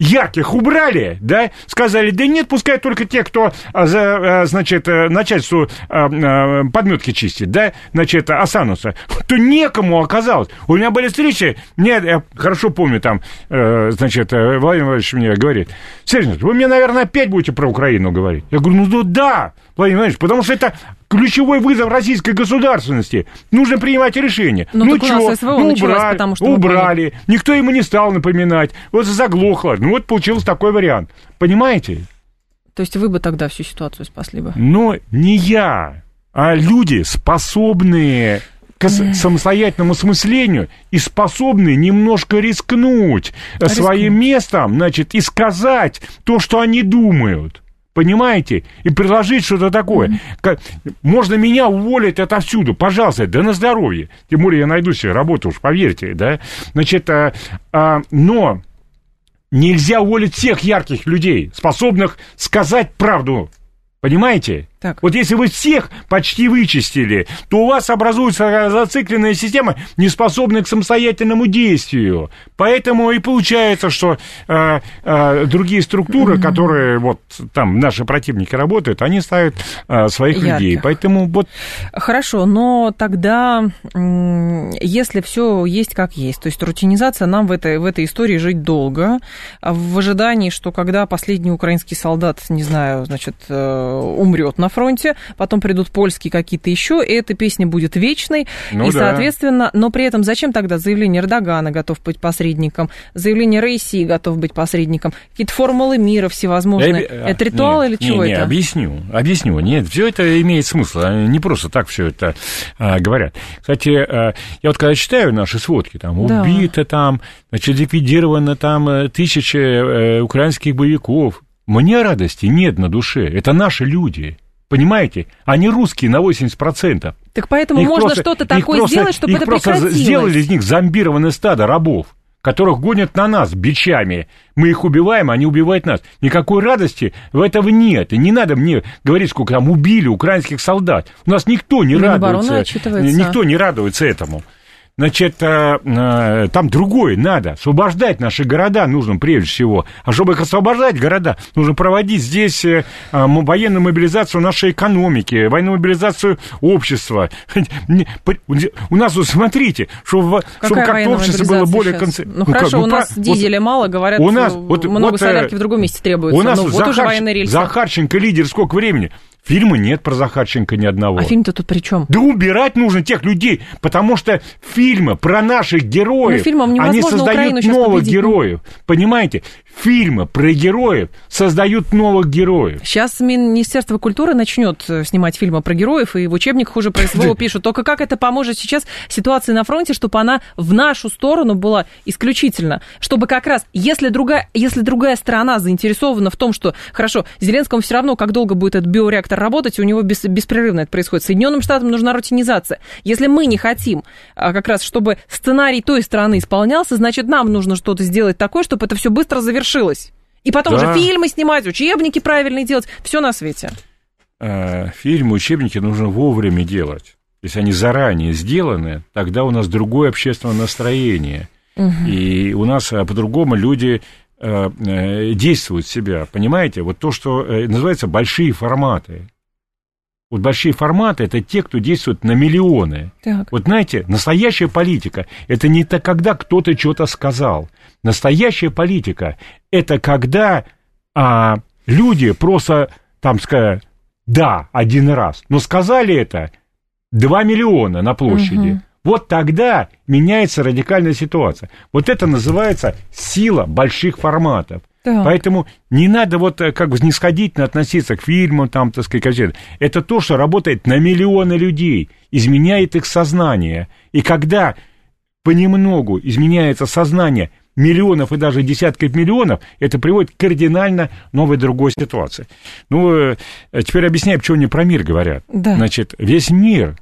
ярких убрали, да, сказали, да нет, пускай только те, кто, а, а, значит, э, начальству а, подметки чистит, да, значит, останутся, то некому оказалось. У меня были встречи, мне, я хорошо помню, там, э, значит, э, Владимир Владимирович мне говорит, Сергей вы мне, наверное, опять будете про Украину говорить. Я говорю, ну да, Владимир потому что это ключевой вызов российской государственности. Нужно принимать решение. Ну, ну что, ну, убрали, потому что убрали. Никто ему не стал напоминать. Вот заглохло. Ну, вот получился такой вариант. Понимаете? То есть вы бы тогда всю ситуацию спасли бы? Но не я, а люди, способные к самостоятельному смыслению и способны немножко рискнуть Рискнуть. своим местом, значит, и сказать то, что они думают понимаете, и предложить что-то такое. Mm-hmm. Можно меня уволить отовсюду, пожалуйста, да на здоровье. Тем более я найду себе работу, уж поверьте, да. Значит, а, а, но нельзя уволить всех ярких людей, способных сказать правду Понимаете? Так. Вот если вы всех почти вычистили, то у вас образуется зацикленная система, не способная к самостоятельному действию. Поэтому и получается, что э, э, другие структуры, mm-hmm. которые вот там наши противники работают, они ставят э, своих Ярких. людей. Поэтому вот. Хорошо, но тогда, если все есть как есть, то есть рутинизация нам в этой, в этой истории жить долго, в ожидании, что когда последний украинский солдат, не знаю, значит э, умрет на фронте, потом придут польские какие-то еще, и эта песня будет вечной. Ну, и, да. соответственно, но при этом зачем тогда заявление Эрдогана готов быть посредником, заявление Рейси готов быть посредником, какие-то формулы мира всевозможные. Я... Это ритуал нет, или чего не, это? Объясню, объясню. Нет, все это имеет смысл, не просто так все это а, говорят. Кстати, а, я вот когда читаю наши сводки, там, да. убито там, значит, ликвидировано там э, тысячи э, украинских боевиков, мне радости нет на душе. Это наши люди. Понимаете? Они русские на 80%. Так поэтому их можно что-то такое просто, сделать, чтобы их это просто прекратилось. сделали из них зомбированное стадо рабов, которых гонят на нас бичами. Мы их убиваем, они убивают нас. Никакой радости в этого нет. И не надо мне говорить, сколько там убили украинских солдат. У нас никто не радуется. Никто не радуется этому. Значит, э, э, там другое надо. Освобождать наши города нужно прежде всего. А чтобы их освобождать города, нужно проводить здесь э, военную мобилизацию нашей экономики, военную мобилизацию общества. У нас, вот смотрите, чтобы, чтобы как-то общество было более... Конце... Ну, ну хорошо, как, ну, у нас про... дизеля вот, мало, говорят, у нас, вот, много вот, солярки в другом месте требуется. У нас ну, вот Захар... уже военные рельсы. Захарченко лидер сколько времени? Фильма нет про Захарченко ни одного. А фильм-то тут при чем? Да убирать нужно тех людей, потому что фильмы про наших героев, ну, они создают новых героев. Понимаете? Фильмы про героев создают новых героев. Сейчас Министерство культуры начнет э, снимать фильмы про героев, и в учебниках уже про СВО пишут. Только как это поможет сейчас ситуации на фронте, чтобы она в нашу сторону была исключительно? Чтобы как раз, если другая, если другая сторона заинтересована в том, что, хорошо, Зеленскому все равно, как долго будет этот биореактор работать, у него бес, беспрерывно это происходит. Соединенным Штатам нужна рутинизация. Если мы не хотим а, как раз, чтобы сценарий той стороны исполнялся, значит, нам нужно что-то сделать такое, чтобы это все быстро завершилось. И потом да. же фильмы снимать, учебники правильно делать, все на свете. А, фильмы, учебники нужно вовремя делать. Если они заранее сделаны, тогда у нас другое общественное настроение. Угу. И у нас а, по-другому люди действуют себя, понимаете? Вот то, что э, называется большие форматы. Вот большие форматы – это те, кто действует на миллионы. Так. Вот знаете, настоящая политика – это не то, когда кто-то что-то сказал. Настоящая политика – это когда а, люди просто, там, сказать, да, один раз, но сказали это 2 миллиона на площади. Угу. Вот тогда меняется радикальная ситуация. Вот это называется сила больших форматов. Так. Поэтому не надо вот э, как бы снисходительно относиться к фильмам, там, так сказать, газетам. Это то, что работает на миллионы людей, изменяет их сознание. И когда понемногу изменяется сознание миллионов и даже десятков миллионов, это приводит к кардинально новой другой ситуации. Ну, э, теперь объясняю, почему они про мир говорят. Да. Значит, весь мир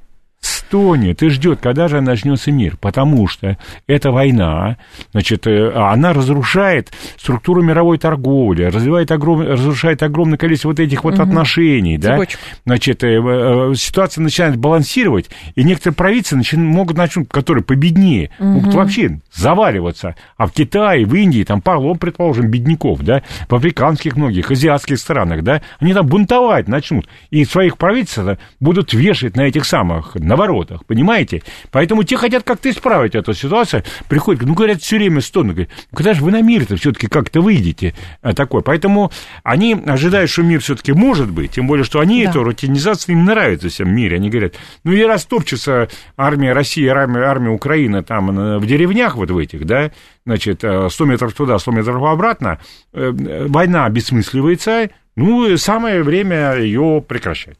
стонет и ждет, когда же начнется мир, потому что эта война, значит, э, она разрушает структуру мировой торговли, развивает огром... разрушает огромное количество вот этих вот угу. отношений, да, значит, э, э, ситуация начинает балансировать, и некоторые правительства начинают, могут начнуть, которые победнее, угу. могут вообще заваливаться, а в Китае, в Индии, там, полно, предположим, бедняков, да, в африканских многих, азиатских странах, да, они там бунтовать начнут, и своих правительств будут вешать на этих самых наворотах, понимаете? Поэтому те хотят как-то исправить эту ситуацию, приходят, ну, говорят, все время стон, говорят, ну, когда же вы на мир-то все-таки как-то выйдете а, такой? Поэтому они ожидают, что мир все-таки может быть, тем более, что они, да. эту рутинизацию, им нравится всем мире, они говорят, ну, и растопчется армия России, армия, армия Украины там в деревнях вот в этих, да, значит, 100 э, метров туда, 100 метров обратно, э, война бессмысливается, ну, самое время ее прекращать.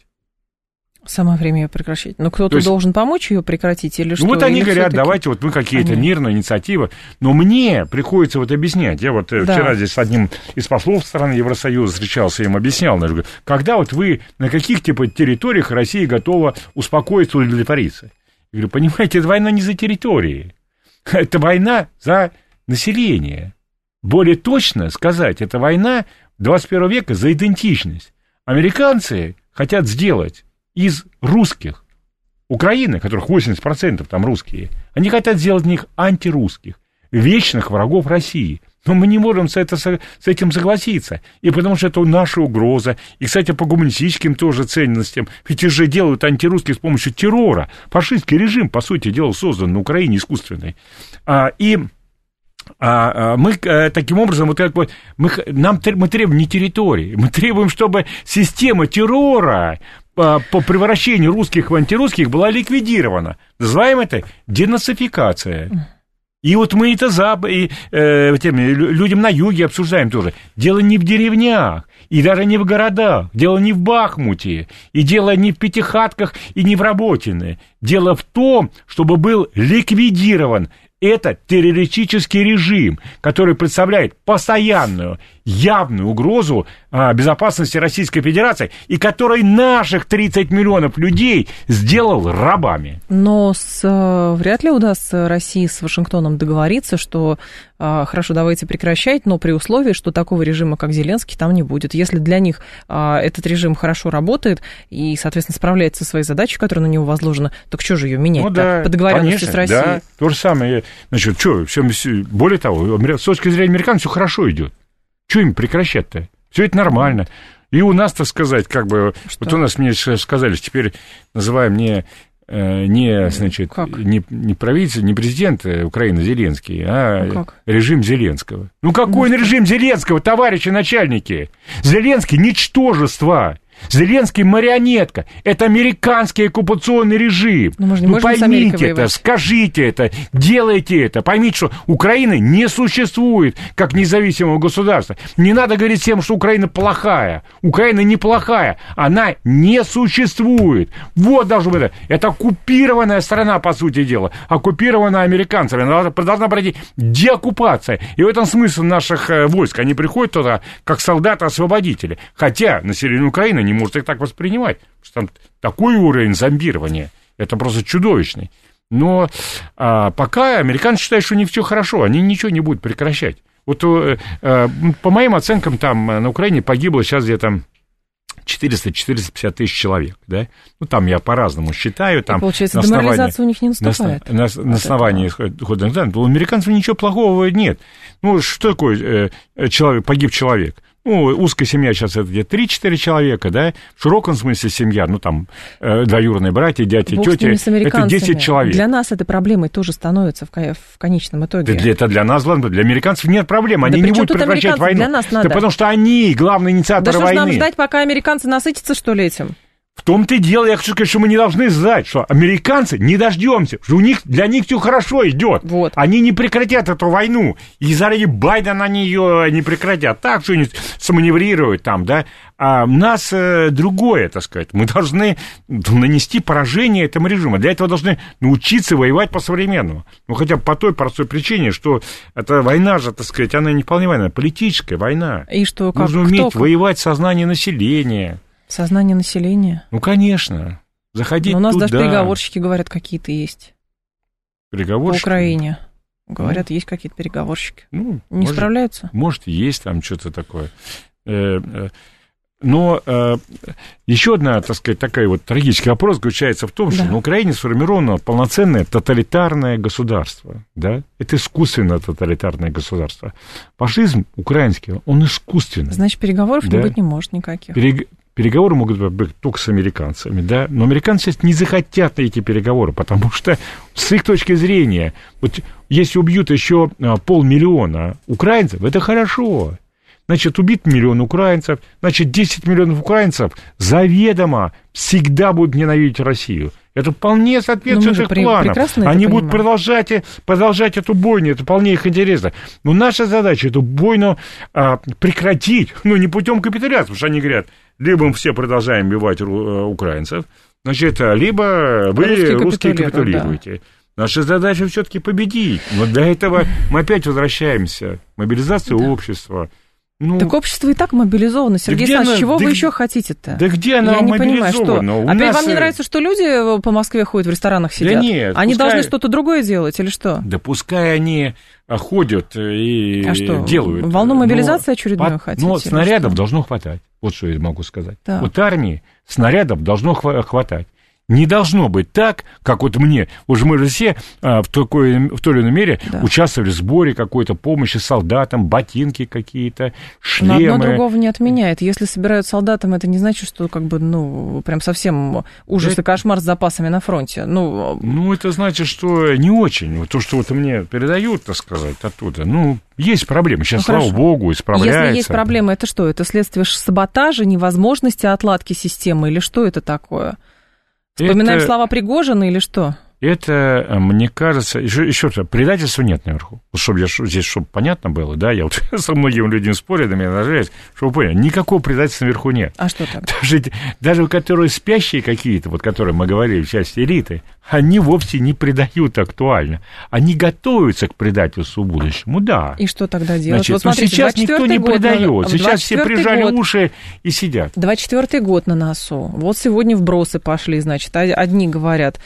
Самое время ее прекращать. Но кто-то есть, должен помочь ее прекратить или что? Ну, вот они говорят, давайте вот мы какие-то мирные инициативы. Но мне приходится вот объяснять. Я вот э, да. вчера здесь с одним из послов страны Евросоюза встречался, я им объяснял, когда вот вы на каких типа территориях Россия готова успокоиться, удовлетвориться? Я говорю, понимаете, это война не за территории. Это война за население. Более точно сказать, это война 21 века за идентичность. Американцы хотят сделать из русских Украины, которых 80% там русские, они хотят сделать них антирусских, вечных врагов России. Но мы не можем с, это, с этим согласиться. И потому что это наша угроза. И, кстати, по гуманистическим тоже ценностям. Ведь их же делают антирусские с помощью террора. Фашистский режим, по сути дела, создан на Украине искусственный. А, и а, а мы э, таким образом, вот как бы, мы, нам, мы требуем не территории, мы требуем, чтобы система террора по, по превращению русских в антирусских была ликвидирована. Называем это денацификация. И вот мы это за, и, э, тем, людям на юге обсуждаем тоже. Дело не в деревнях, и даже не в городах, дело не в Бахмуте, и дело не в Пятихатках и не в Работине. Дело в том, чтобы был ликвидирован это террористический режим, который представляет постоянную, явную угрозу а, безопасности Российской Федерации и который наших 30 миллионов людей сделал рабами. Но с, э, вряд ли удастся России с Вашингтоном договориться, что а, хорошо, давайте прекращать, но при условии, что такого режима, как Зеленский, там не будет. Если для них а, этот режим хорошо работает и, соответственно, справляется со своей задачей, которая на него возложена, так что же ее менять ну, да, по договоренности конечно, с Россией? Да, то же самое. Значит, что, все, более того, с точки зрения американцев все хорошо идет. Что им прекращать-то? Все это нормально. И у нас, так сказать, как бы, что? вот у нас мне сказали, что теперь называем не э, не, значит, не, не правительство, не президент Украины Зеленский, а ну режим Зеленского. Ну какой ну, режим Зеленского, товарищи начальники? Зеленский ничтожество. Зеленский марионетка. Это американский оккупационный режим. Но ну, мы же не ну, поймите это, скажите это, делайте это. Поймите, что Украина не существует как независимого государства. Не надо говорить всем, что Украина плохая. Украина неплохая. Она не существует. Вот должно быть. Это оккупированная страна, по сути дела. Оккупированная американцами. Она должна пройти деоккупация. И в этом смысл наших э, войск. Они приходят туда как солдаты-освободители. Хотя население Украины не может их так воспринимать. Потому что там такой уровень зомбирования, это просто чудовищный. Но а, пока американцы считают, что у них все хорошо, они ничего не будут прекращать. Вот э, э, по моим оценкам, там э, на Украине погибло сейчас где-то 400-450 тысяч человек, да? Ну, там я по-разному считаю. Там, И получается, на деморализация у них не наступает. На, на, на основании хода да, у американцев ничего плохого нет. Ну, что такое э, человек, погиб человек? Ну, узкая семья сейчас это где-то 3-4 человека, да, в широком смысле семья, ну, там, э, двоюродные братья, дяди, Бог тети, это 10 человек. Для нас этой проблемой тоже становится в, в конечном итоге. Да, это для нас, ладно, для американцев нет проблем, они да не будут прекращать войну. Для нас надо? Да потому что они главные инициаторы да войны. Да что нам ждать, пока американцы насытятся, что ли, этим? В том-то и дело, я хочу сказать, что мы не должны знать, что американцы не дождемся, что у них, для них все хорошо идет. Вот. Они не прекратят эту войну. И заради Байдена они ее не прекратят. Так что-нибудь саманеврируют там, да. А у нас э, другое, так сказать. Мы должны нанести поражение этому режиму. Для этого должны научиться воевать по-современному. Ну, хотя бы по той простой причине, что эта война же, так сказать, она не вполне война, политическая война. И что, как, Нужно уметь кто? воевать в сознании населения. Сознание населения? Ну, конечно. заходить Но у нас туда. даже переговорщики, говорят, какие-то есть. По Переговорщики? Украине. Говорят, есть какие-то переговорщики. Ну, Не может, справляются? Может, есть там что-то такое. Э, э, Но э, еще одна, так сказать, такая вот трагический вопрос заключается в том, что Да. на Украине сформировано полноценное тоталитарное государство. Да? Это искусственное тоталитарное государство. Фашизм украинский, он искусственный. Значит, переговоров не Да. быть не может никаких. Перег- Переговоры могут быть только с американцами, да, но американцы не захотят на эти переговоры, потому что с их точки зрения, вот если убьют еще а, полмиллиона украинцев, это хорошо. Значит, убит миллион украинцев, значит, 10 миллионов украинцев заведомо всегда будут ненавидеть Россию. Это вполне Ну, соответствует же их при- планам. Они будут понимаем. продолжать, продолжать эту бойню, это вполне их интересно. Но наша задача эту бойню а, прекратить, ну, не путем капитуляции, потому что они говорят, либо мы все продолжаем убивать э, украинцев, значит, а, либо вы, Русские русские, капитулируете. Наша задача все-таки победить. Но для этого мы опять возвращаемся. Мобилизация Да. общества. Ну, Так общество и так мобилизовано. Сергей где Александрович, она- чего да вы еще хотите-то? да где она Я не понимаю, что... Опять нас, вам не э, нравится, что люди э, по Москве ходят в ресторанах сидят? нет, Они пускай- должны что-то другое делать или что? Да пускай они а, ходят и А что, делают. волну но мобилизации очередную под- хотите Но снарядов что? должно хватать. Вот что я могу сказать. Так. Вот армии снарядов должно хва- хватать. Не должно быть так, как вот мне. Уж мы же все а, в, такой, в той или иной мере Да. участвовали в сборе какой-то помощи солдатам, ботинки какие-то, Но шлемы. одно другого не отменяет. Если собирают солдатам, это не значит, что как бы, ну, прям совсем ужас Это- и кошмар с запасами на фронте. Ну, Ну, это значит, что не очень. Вот то, что вот мне передают, так сказать, оттуда. Ну, есть проблемы. Сейчас, Ну, слава хорошо. богу, исправляется. если есть проблемы, это что? Это следствие саботажа, невозможности отладки системы или что это такое? Вспоминаем Это- слова Пригожина или что? Это, э, мне кажется, еще, еще раз, предательства нет наверху. Чтобы я, здесь, чтобы понятно было, да, я вот со многими людьми спорю, на меня нажались, чтобы вы поняли, никакого предательства наверху нет. А что так? Даже, даже которые спящие какие-то, вот которые мы говорили, часть элиты, они вовсе не предают актуально. Они готовятся к предательству будущему, да. И что тогда делать? Значит, вот но смотрите, сейчас никто 24-й не год на- предает. Сейчас все 24-й прижали год. уши и сидят. 24 год на носу. Вот сегодня вбросы пошли, значит, а- одни говорят,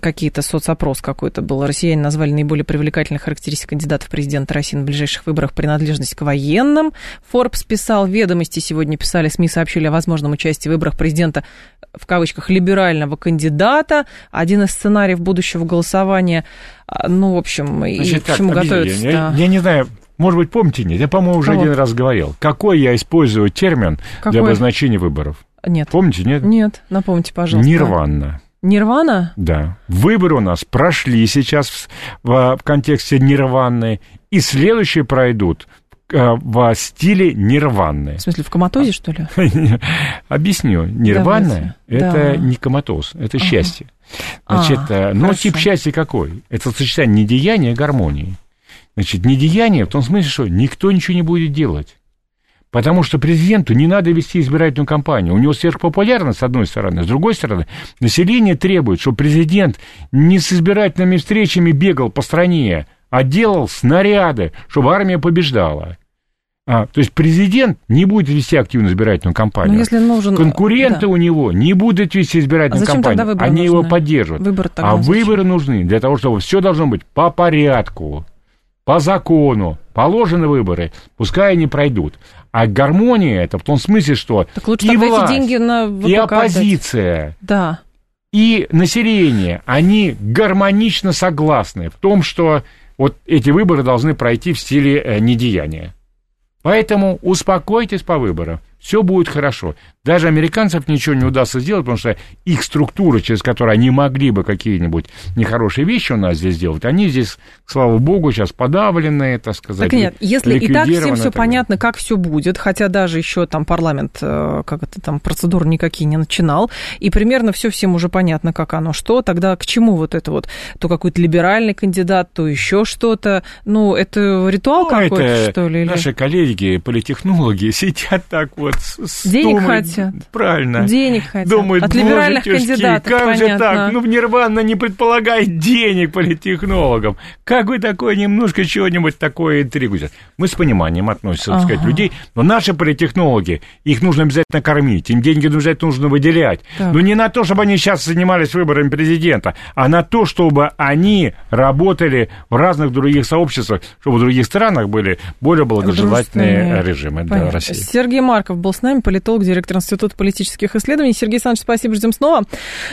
какие-то соцопрос какой-то был. Россияне назвали наиболее привлекательной характеристикой кандидатов в президента России на ближайших выборах принадлежность к военным. Форбс писал, ведомости сегодня писали, СМИ сообщили о возможном участии в выборах президента в кавычках либерального кандидата. Один из сценариев будущего голосования. А, Ну, в общем, и Значит, к как, чему готовиться я, я не знаю, может быть, помните, нет, я, по-моему, уже Кого? один раз говорил. Какой я использую термин для Какой? обозначения выборов? Нет. Помните, нет? Нет, напомните, пожалуйста. Нирвана. Нирвана? Да. Выборы у нас прошли сейчас в, в- в контексте нирваны, и следующие пройдут э, в стиле нирваны. В смысле, в коматозе, что ли? Объясню. Нирвана это не коматоз, это счастье. А, Значит, э, но хорошо. тип счастья какой? Это сочетание недеяния и гармонии. Значит, недеяние в том смысле, что никто ничего не будет делать. Потому что президенту не надо вести избирательную кампанию. У него сверхпопулярность, с одной стороны. С другой стороны, население требует, чтобы президент не с избирательными встречами бегал по стране, а делал снаряды, чтобы армия побеждала. А, то есть президент не будет вести активную избирательную кампанию. Ну, если нужен... Конкуренты да. у него не будут вести избирательную А кампанию. Они его нужны? поддержат. Выборы а зачем? выборы нужны для того, чтобы все должно быть по порядку, по закону. Положены выборы, пускай они пройдут. А гармония это в том смысле, что Так лучше и власть, эти деньги на ВПК и оппозиция, Да. и население, они гармонично согласны в том, что вот эти выборы должны пройти в стиле э, недеяния. Поэтому успокойтесь по выборам, все будет хорошо. Даже американцев ничего не удастся сделать, потому что их структура, через которую они могли бы какие-нибудь нехорошие вещи у нас здесь делать, они здесь, слава богу, сейчас подавленные, так сказать. Так нет, если и так всем все так понятно, как все будет, хотя даже еще там парламент, э, как это там, процедуры никакие не начинал, и примерно все всем уже понятно, как оно что, тогда к чему вот это вот, то какой-то либеральный кандидат, то еще что-то, ну, это ритуал Ну, какой-то, это что ли? или- Наши коллеги, политехнологи, сидят так вот вот... Денег думают, хотят. Правильно. Денег хотят. Думают, От либеральных тюшки, кандидатов, как понятно. же так? Ну, Нирвана не предполагает денег политтехнологам. Как вы такое немножко чего-нибудь такое интригуете? Мы с пониманием относимся, так сказать, людей, но наши политтехнологи, их нужно обязательно кормить, им деньги обязательно нужно выделять. Так. Но не на то, чтобы они сейчас занимались выборами президента, а на то, чтобы они работали в разных других сообществах, чтобы в других странах были более благожелательные режимы для России. Сергей Марков был с нами, политолог, директор Института политических исследований. Сергей Александрович, спасибо, ждем снова.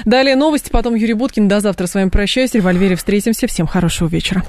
Далее новости, потом Юрий Буткин. До завтра с вами прощаюсь. Револьвере встретимся. Всем хорошего вечера.